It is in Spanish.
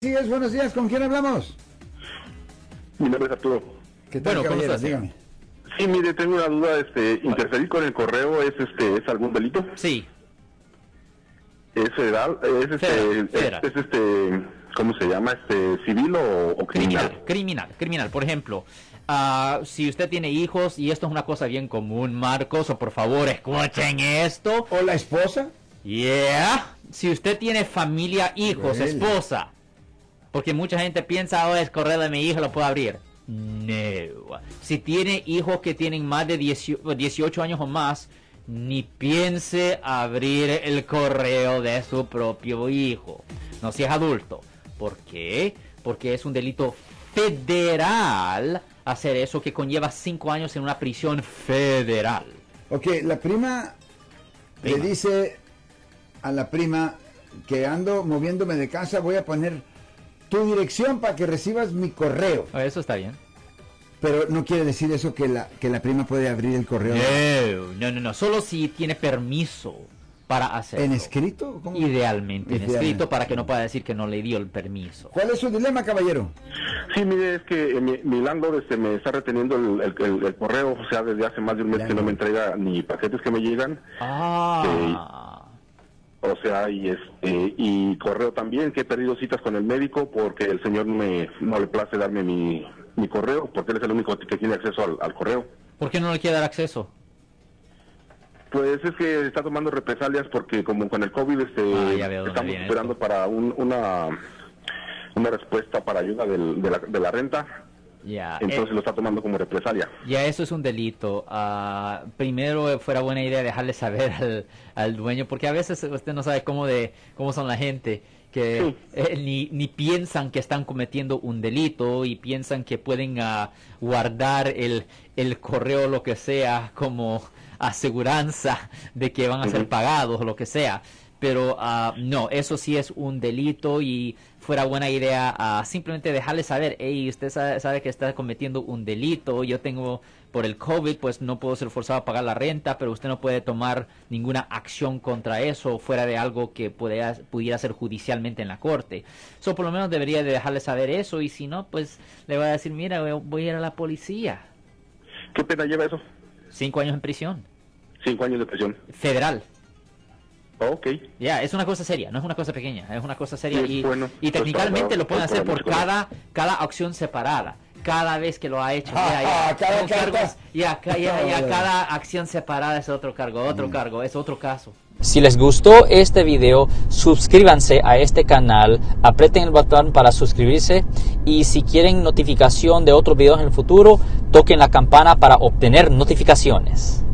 Sí, es buenos días. ¿Con quién hablamos? Mi nombre es Arturo. ¿Qué tal, Bueno, ¿cómo caballero? estás? Dígame. Sí, mire, tengo una duda, este, interferir con el correo es este es algún delito? Sí, ¿Es federal? ¿Es este Federal, es- federal. es, este cómo se llama? Este civil o, o criminal? criminal, criminal, criminal. Por ejemplo, ah, si usted tiene hijos, y esto es una cosa bien común, Marcos, o por favor escuchen esto. ¿O la esposa? Yeah. Si usted tiene familia, hijos, esposa, porque mucha gente piensa, oh, es correo de mi hijo, lo puedo abrir. No. Si tiene hijos que tienen más de 18, 18 años o más, ni piense abrir el correo de su propio hijo. No si es adulto. ¿Por qué? Porque es un delito federal hacer eso que conlleva 5 años en una prisión federal. Ok, la prima, Prima. le dice a la prima que ando moviéndome de casa, voy a poner tu dirección para que recibas mi correo. Ah, Eso está bien. Pero no quiere decir eso que la, que la prima puede abrir el correo. No, no, no, no. Solo si tiene permiso para hacerlo. ¿En escrito? ¿Cómo? Idealmente, en Idealmente. escrito para que no pueda decir que no le dio el permiso. ¿Cuál es su dilema, caballero? Sí, mire, es que eh, mi, mi landlord este, me está reteniendo el, el- el- el correo, o sea, desde hace más de un mes que no me entrega ni paquetes que me llegan, Ah. O sea, y este y correo también, que he perdido citas con el médico porque el señor me, no le place darme mi, mi correo, porque él es el único que tiene acceso al, al correo. ¿Por qué no le quiere dar acceso? Pues es que está tomando represalias porque como con el COVID este, Ah, estamos esperando esto. para un- una, una respuesta para ayuda del- de, la, de la renta, Ya. entonces eh, lo está tomando como represalia. ya eso es un delito. Ah, primero fuera buena idea dejarle saber al, al dueño, porque a veces usted no sabe cómo de cómo son la gente que Sí. eh, ni, ni piensan que están cometiendo un delito y piensan que pueden ah, guardar el, el correo o lo que sea como aseguranza de que van a ser Ujú. pagados o lo que sea. Pero ah, no, eso sí es un delito y fuera buena idea ah, simplemente dejarle saber, hey, usted sabe, sabe que está cometiendo un delito, yo tengo por el COVID, pues no puedo ser forzado a pagar la renta, pero usted no puede tomar ninguna acción contra eso fuera de algo que pudiera, pudiera ser judicialmente en la corte. Eso por lo menos debería de dejarle saber eso y si no, pues le va a decir, mira, voy- voy a ir a la policía. ¿Qué pena lleva eso? Cinco años en prisión. Cinco años de prisión. Federal. Ok. Ya, es una cosa seria, no es una cosa pequeña, es una cosa seria Sí, y, bueno, y pues, técnicamente para- lo pueden hacer por cada, cada acción separada. Cada vez que lo ha hecho, Ah, ya, ya, ah, cada cargos, ya, ya, ya, Ah, bueno. cada acción separada es otro cargo, otro cargo, es otro caso. Si les gustó este video, suscríbanse a este canal, aprieten el botón para suscribirse y si quieren notificación de otros videos en el futuro, toquen la campana para obtener notificaciones.